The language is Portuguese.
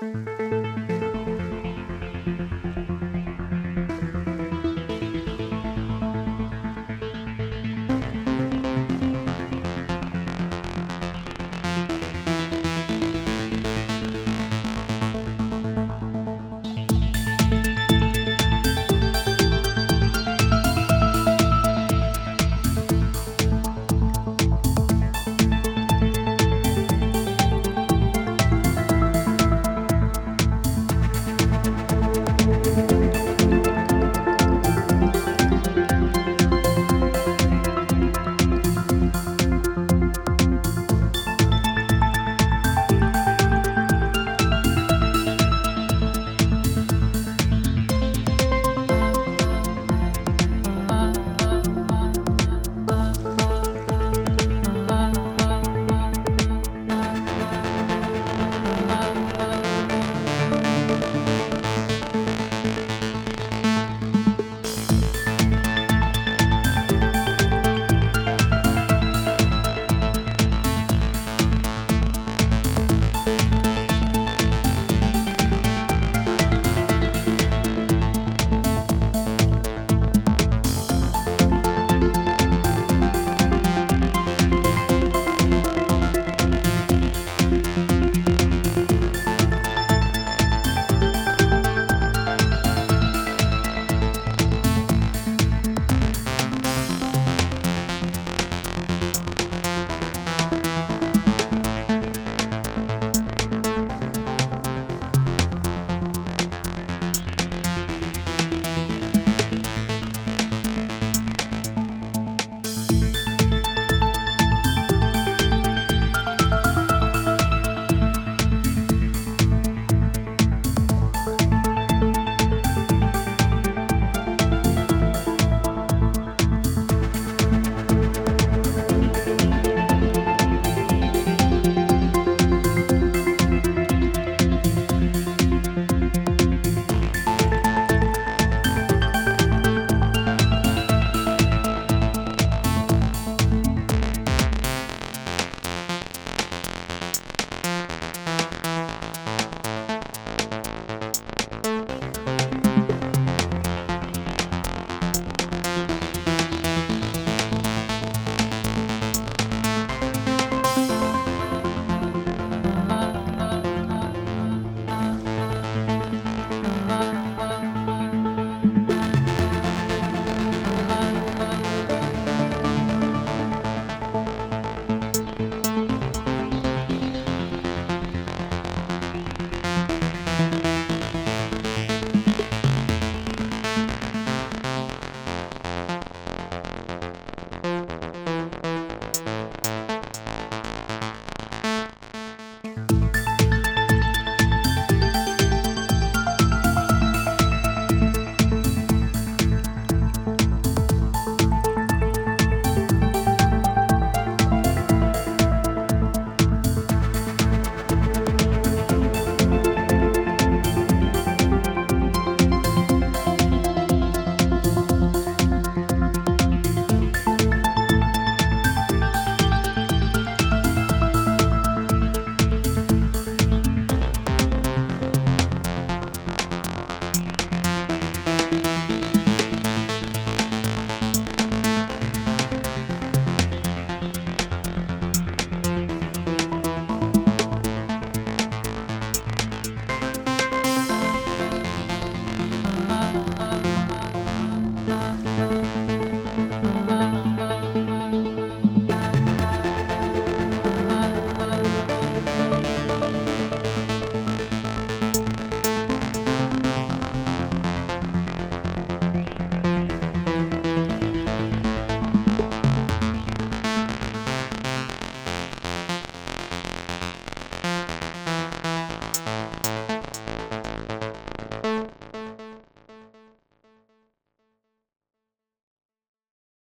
Música